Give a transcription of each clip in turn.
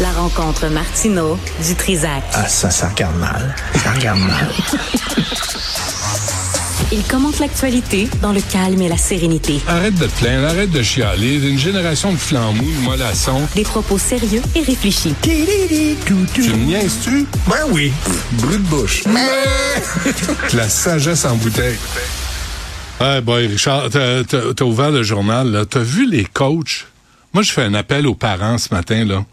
La rencontre Martino du Trizac. Ah, ça, ça regarde mal. Ça regarde mal. Il commente l'actualité dans le calme et la sérénité. Arrête de te plaindre, arrête de chialer. Une génération de flambous, de mollassons. Des propos sérieux et réfléchis. Tu me niaises-tu? Ben oui. Brut de bouche. La sagesse en bouteille. Ah, boy, Richard, t'as ouvert le journal, là. T'as vu les coachs? Moi, je fais un appel aux parents ce matin, là.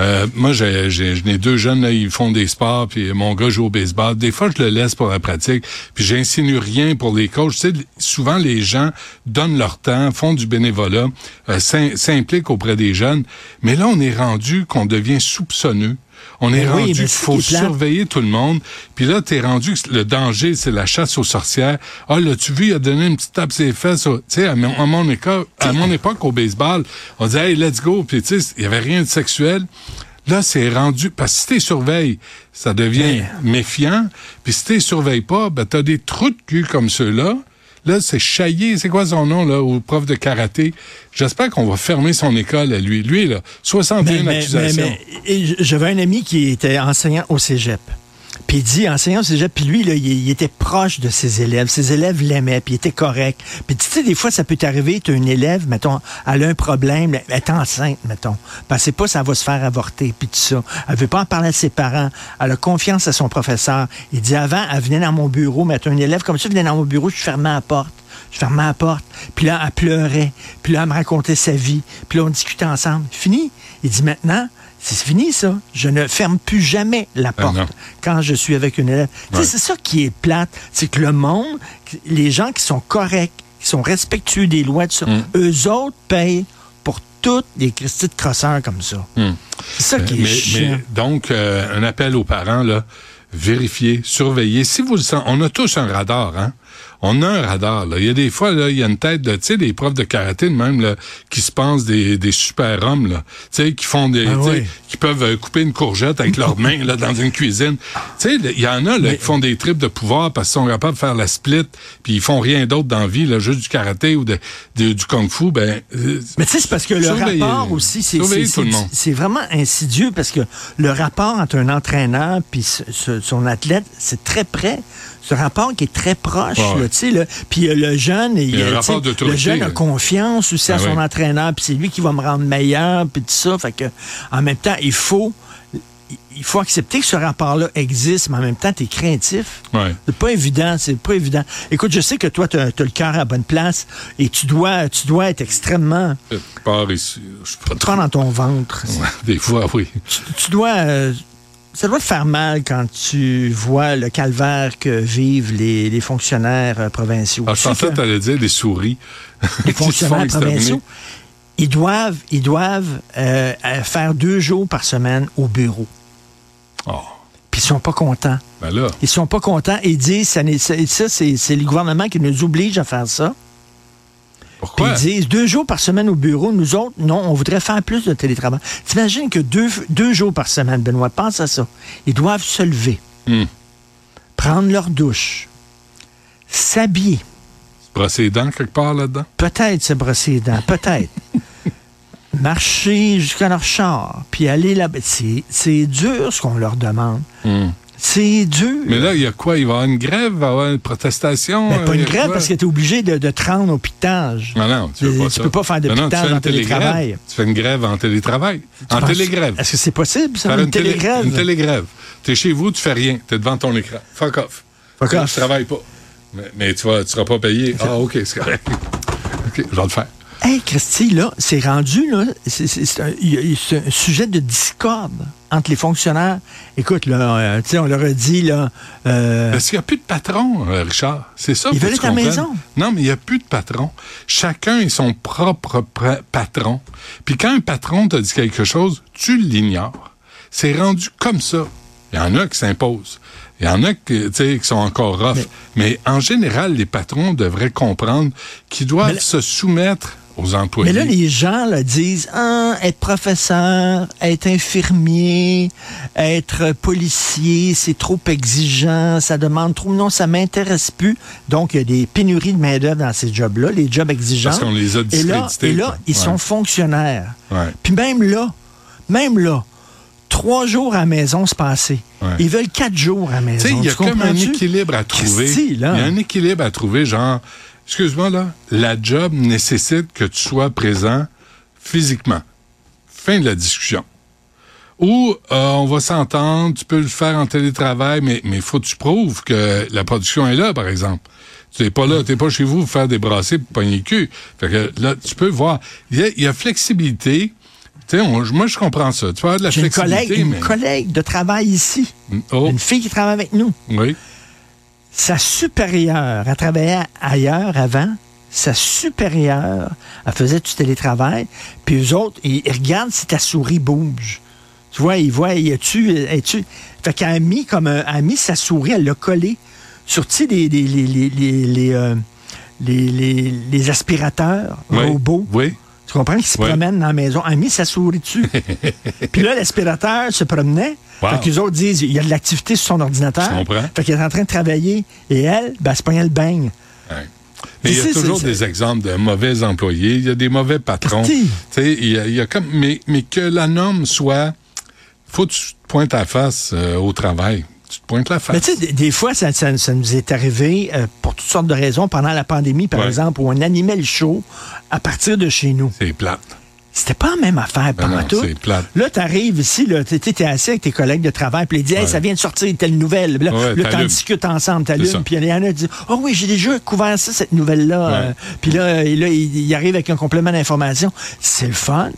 Euh, moi, j'ai, j'ai, deux jeunes, là, ils font des sports, puis mon gars joue au baseball. Des fois, je le laisse pour la pratique, puis j'insinue rien pour les coachs. Tu sais, souvent, les gens donnent leur temps, font du bénévolat, euh, s'im- s'impliquent auprès des jeunes. Mais là, on est rendu qu'on devient soupçonneux. On est Ben rendu qu'il faut surveiller tout le monde. Puis là, t'es rendu que le danger, c'est la chasse aux sorcières. Ah, l'as-tu vu, il a donné une petite tape sur les fesses. Tu sais, à, mon- à mon époque, à mon époque, au baseball, on disait, hey, let's go. Puis tu sais, il y avait rien de sexuel. Là, c'est rendu, parce que si t'es surveilles, ça devient méfiant. Puis si t'es surveilles pas, ben t'as des trous de cul comme ceux-là. Là, c'est Chaillé, c'est quoi son nom, là, au prof de karaté? J'espère qu'on va fermer son école à lui. Lui, là, 61 accusations. et j'avais un ami qui était enseignant au cégep. Puis il dit, enseignant au cégep, puis lui, il, était proche de ses élèves. Ses élèves l'aimaient, puis il était correct. Puis tu sais, des fois, ça peut t'arriver, tu as une élève, mettons, elle a un problème, elle est enceinte, mettons. Sait pas elle va se faire avorter, puis tout ça. Elle veut pas en parler à ses parents. Elle a confiance à son professeur. Il dit, avant, elle venait dans mon bureau, mettons, une élève comme ça venait dans mon bureau, je fermais la porte. Je fermais la porte. Puis là, elle pleurait. Puis là, elle me racontait sa vie. Puis là, on discutait ensemble. Fini. Il dit maintenant, c'est fini ça. Je ne ferme plus jamais la porte non. quand je suis avec une élève. Ouais. C'est ça qui est plate. C'est que le monde, les gens qui sont corrects, qui sont respectueux des lois, tout ça, Mm. eux autres payent pour toutes les Christy de crosseurs comme ça. Mm. C'est ça qui est mais, chiant. mais donc, euh, un appel aux parents, là, vérifier, surveiller. Si vous le sentez, on a tous un radar, hein? On a un radar, là. Il y a des fois, là, il y a une tête de, tu sais, des profs de karaté, même, là, qui se pensent des, des super-hommes, là. Tu sais, qui font des, Ah oui. qui peuvent euh, couper une courgette avec leurs mains, là, dans une cuisine. Tu sais, il y en a, là, qui font des tripes de pouvoir parce qu'ils sont capables de faire la split, puis ils font rien d'autre dans la vie, là, juste du karaté ou de, de- du kung-fu, ben, euh, Mais tu sais, c'est parce que le rapport aussi, c'est c'est- vraiment insidieux parce que le rapport entre un entraîneur puis son athlète, c'est très près. Ce rapport qui est très proche, Ouais. tu sais, là. Puis euh, le jeune, il, euh, le jeune a confiance aussi à Ah son oui. entraîneur, puis c'est lui qui va me rendre meilleur, puis tout ça. Fait que, en même temps, il faut, il faut accepter que ce rapport-là existe, mais en même temps, tu es craintif. ouais. C'est pas évident, c'est pas évident. Écoute, je sais que toi, tu as, le cœur à la bonne place et tu dois, tu dois être extrêmement Je pars ici, je suis pas trop dans ton ventre. Ouais, Des fois, oui. Tu, tu dois. euh, ça doit te faire mal quand tu vois le calvaire que vivent les, les fonctionnaires euh, provinciaux. Ah, Tu je sais pensais que dire des souris. les fonctionnaires provinciaux, ils doivent, ils doivent euh, faire deux jours par semaine au bureau. Oh, Puis ils sont pas contents. ben là. Ils sont pas contents et disent, ça, ça, c'est le gouvernement qui nous oblige à faire ça. Puis ils disent deux jours par semaine au bureau, nous autres, non, on voudrait faire plus de télétravail. T'imagines que deux, deux jours par semaine, Benoît, pense à ça. Ils doivent se lever, Hmm. prendre leur douche, s'habiller, Se brosser les dents quelque part là-dedans? peut-être se brosser les dents, peut-être. Marcher jusqu'à leur char, puis aller là-bas. C'est c'est dur ce qu'on leur demande. Hmm. C'est dur. Mais là, il y a quoi? Il va y avoir une grève? Il va y avoir une protestation? Ben, pas euh, une grève parce que tu es obligé de, de te rendre au pitage. Non, non, tu veux Tu pas tu ça. peux pas faire de Non, tu pitage en une télétravail. Tu fais une grève en télétravail. Tu En télégrève. Est-ce que c'est possible, ça, Faire une, télé- télégrève? Une télégrève. T'es chez vous, tu fais rien. T'es devant ton écran. Fuck off. Fuck off. Tu travailles pas. Mais, mais tu vas, tu seras pas payé. Ah, OK, c'est correct. OK, je vais le faire. Hey, Christy, là, c'est rendu, là, c'est- un, un sujet de discorde entre les fonctionnaires. Écoute, là, euh, on leur a dit, là, euh, Parce qu'il n'y a plus de patron, euh, Richard. C'est ça. Ils veulent être à maison. Non, mais il n'y a plus de patron. Chacun est son propre patron. Puis quand un patron te dit quelque chose, tu l'ignores. C'est rendu comme ça. Il y en a qui s'imposent. Il y en a qui, qui sont encore rough. Mais, en général, les patrons devraient comprendre qu'ils doivent là- se soumettre aux employés. mais là, les gens là, disent ah, être professeur, être infirmier, être policier, c'est trop exigeant, ça demande trop. Non, ça m'intéresse plus. Donc, il y a des pénuries de main-d'œuvre dans ces jobs-là, les jobs exigeants. Parce qu'on les a Et là, et là ils Ouais. sont fonctionnaires. Ouais. Puis même là, même là, trois jours à la maison se passer. Ouais. Ils veulent quatre jours à la maison. Il y a comme un équilibre à trouver. Il y a un équilibre à trouver, genre, excuse-moi, là, la job nécessite que tu sois présent physiquement. Fin de la discussion. Ou euh, on va s'entendre, tu peux le faire en télétravail, mais il faut que tu prouves que la production est là, par exemple. Tu n'es pas là, tu n'es pas chez vous pour faire des brassées pour pogner le cul. Fait que là, tu peux voir. Il y a, il y a flexibilité. Tu sais, on- moi, je comprends ça. Tu peux avoir de la J'ai une flexibilité, collègue, une mais... collègue de travail ici. Oh, Une fille qui travaille avec nous. oui. Sa supérieure, elle travaillait ailleurs avant. Sa supérieure, elle faisait du télétravail. Puis eux autres, ils, ils regardent si ta souris bouge. Tu vois, ils voient, y a-tu, es-tu. Fait qu'elle a mis comme un, elle a mis sa souris, elle l'a collée sur, tu sais, les, les, les, les, les, les, euh, les- aspirateurs Oui. robots. Oui. Tu comprends? Qui se Oui. promènent dans la maison. Elle a mis sa souris dessus. Puis là, l'aspirateur se promenait. Wow. Fait qu'eux autres disent, il y a de l'activité sur son ordinateur. Je comprends. Fait qu'elle est en train de travailler. Et elle, ben, elle se pognait le baigne. Ouais. Mais il y a toujours c'est- des exemples de mauvais employés, il y a des mauvais patrons. Il y a, il y a comme, mais, mais que la norme soit, faut que tu te pointes la face euh, au travail. Tu te pointes la face. Mais tu sais, des, des fois, ça, ça- ça nous est arrivé euh, pour toutes sortes de raisons. Pendant la pandémie, par Ouais. exemple, où on animait le show à partir de chez nous. C'est plate. C'était pas la même affaire, Ben non, tout. Là, t'arrives ici, là, t'es, t'es assis avec tes collègues de travail, puis ils disent, hey, ça vient de sortir telle nouvelle. Là, Ouais, là t'en discutes ensemble, t'allumes, puis il y en a qui disent, oh oui, j'ai déjà couvert ça, cette nouvelle-là. Ouais. Euh, puis là, et là, il, il arrive avec un complément d'information. C'est le fun.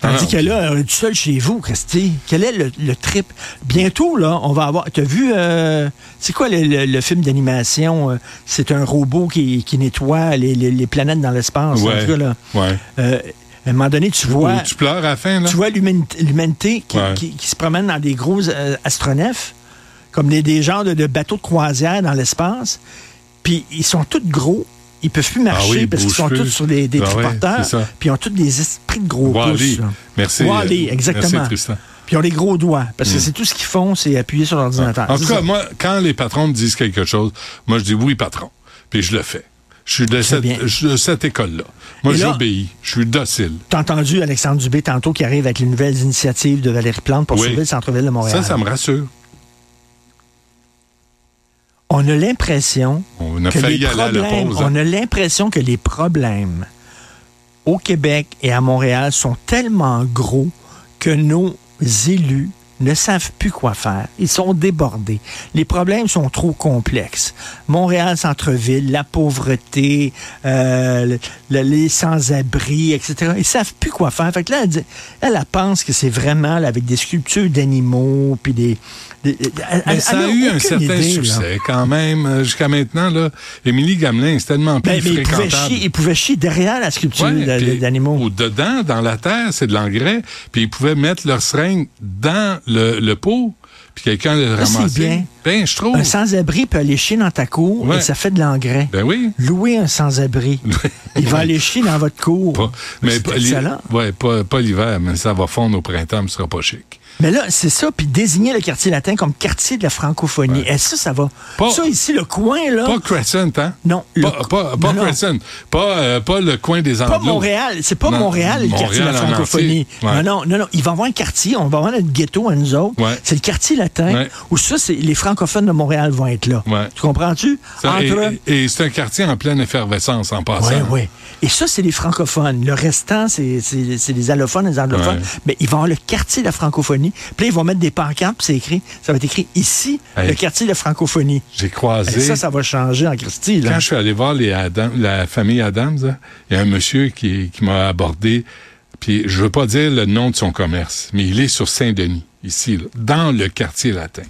Tandis Ah non, que là, on est tout seul chez vous, Christy. Quel est le, le trip? Bientôt, là, on va avoir. T'as vu, euh, c'est quoi le, le- le film d'animation? euh, C'est un robot qui, qui nettoie les, les- les planètes dans l'espace. en Ouais. tout cas, là. Ouais. À un moment donné, tu vois, Ou tu pleures à la fin, là? tu vois l'humanité qui, Ouais. qui- qui se promène dans des gros euh, astronefs, comme des, des genres de, de bateaux de croisière dans l'espace. Puis ils sont tous gros. Ils peuvent plus marcher Ah oui, ils parce qu'ils sont plus. tous sur des, des Ah ouais, triporteurs. Puis ils ont tous des esprits de gros Wall-E. pouces. Merci. Wall-E, euh, exactement. Merci, Tristan. Puis ils ont des gros doigts. Parce que c'est tout ce qu'ils font, c'est appuyer sur l'ordinateur. En C'est tout cas, ça. moi, quand les patrons me disent quelque chose, moi, je dis oui, patron. Puis je le fais. Je suis de cette, école-là. Moi, j'obéis. Je suis docile. T'as entendu Alexandre Dubé tantôt qui arrive avec les nouvelles initiatives de Valérie Plante pour Oui. sauver le centre-ville de Montréal. Ça, ça me rassure. On a l'impression On a que les à la problèmes, pause. hein. on a l'impression que les problèmes au Québec et à Montréal sont tellement gros que nos élus ne savent plus quoi faire. Ils sont débordés. Les problèmes sont trop complexes. Montréal, centre-ville, la pauvreté, euh, le- le- les sans-abri, etc. Ils savent plus quoi faire. Fait que là, elle, elle pense que c'est vraiment là, avec des sculptures d'animaux, puis des... Mais elle- ça elle a eu un certain idée, là. succès quand même. euh, Jusqu'à maintenant, là, Émilie Gamelin, c'est tellement plus Ben, mais ils pouvaient, fréquentable. chier, derrière la sculpture Ouais, d'animaux. Ou dedans, dans la terre, c'est de l'engrais. Puis ils pouvaient mettre leur seringue dans le, le pot, puis quelqu'un le c'est ramassait. bien. Ben, je trouve. Un sans-abri peut aller chier dans ta cour Ouais. et ça fait de l'engrais. Ben oui. Louer un sans-abri. Il va aller chier dans votre cour. Pas, mais pas, excellent. ouais, pas, pas l'hiver, mais ça va fondre au printemps, mais ce sera pas chic. Mais là, c'est ça, puis désigner le quartier latin comme quartier de la francophonie. Ouais. Et ça, ça va? Pas- ça, ici, le coin, là. Pas Crescent, hein? Non, le- Pas, pas, pas non. Crescent. Pas, euh, pas le coin des Pas Anglos. Montréal, c'est pas Non, Montréal le quartier de la francophonie. Ouais. Non, non, non, non. Il va y avoir un quartier, on va avoir notre ghetto à nous autres. Ouais. C'est le quartier latin où ça, c'est les francophones de Montréal vont être là. Tu comprends-tu? Et- et c'est un quartier en pleine effervescence en passant. Oui, oui. Et ça, c'est les francophones. Le restant, c'est les allophones, les anglophones. Mais ils vont avoir le quartier de la francophonie. Puis là, ils vont mettre des pancartes, puis c'est écrit, ça va être écrit ici, Hey. le quartier de la francophonie. J'ai Et croisé. ça, ça va changer en Christie. Là. Quand je suis allé voir les Adam- la famille Adams, là, il y a un monsieur qui, qui m'a abordé, puis je veux pas dire le nom de son commerce, mais il est sur Saint-Denis, ici, là, dans le quartier latin.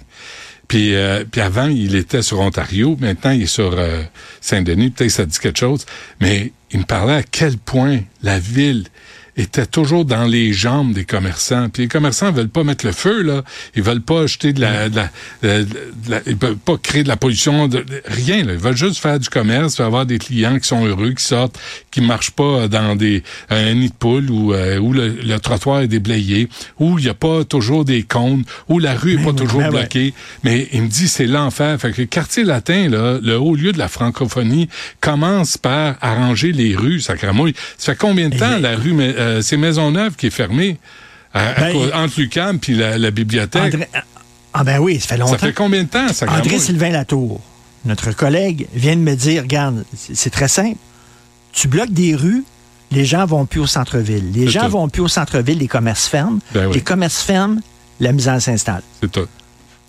Puis, euh, puis avant, il était sur Ontario, maintenant il est sur euh, Saint-Denis, peut-être ça dit quelque chose, mais il me parlait à quel point la ville était toujours dans les jambes des commerçants. Puis les commerçants veulent pas mettre le feu, là. Ils veulent pas jeter de la... De la, de- la- ils veulent pas créer de la pollution, de, rien, là. Ils veulent juste faire du commerce, avoir des clients qui sont heureux, qui sortent, qui marchent pas dans des un nid de poule où, euh, où le, le trottoir est déblayé, où il y a pas toujours des cônes, où la rue est pas oui, toujours ouais. bloquée. Mais il me dit, c'est l'enfer. Fait que le quartier latin, là, le haut lieu de la francophonie, commence par arranger les rues, sacramouille. Ça fait combien de temps Et- la rue, mais, euh, c'est Maisonneuve qui est fermée? À- à Ben, cause- il- entre l'UQAM puis la, la bibliothèque. André- ah ben oui, ça fait longtemps. ça fait combien de temps, ça? André Sylvain Latour, notre collègue, vient de me dire, regarde, c'est très simple. Tu bloques des rues, les gens vont plus au centre-ville. Les gens tout. vont plus au centre-ville, les commerces ferment. Ben oui. Les commerces ferment, la misère s'installe. C'est tout.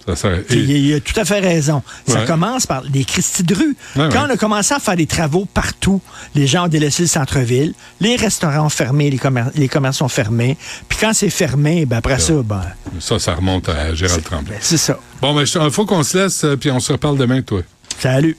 Ça, ça- et- Il, a tout à fait raison. Ça commence par les Christie de rue. Ouais, Quand ouais. on a commencé à faire des travaux partout, les gens ont délaissé le centre-ville, les restaurants ont fermé, les, commer- les commerces ont fermé. Puis quand c'est fermé, ben après ça, ben, ça, ça remonte à Gérald Tremblay. ben, c'est ça. Bon, ben, il faut qu'on se laisse, euh, puis on se reparle demain, toi. Salut.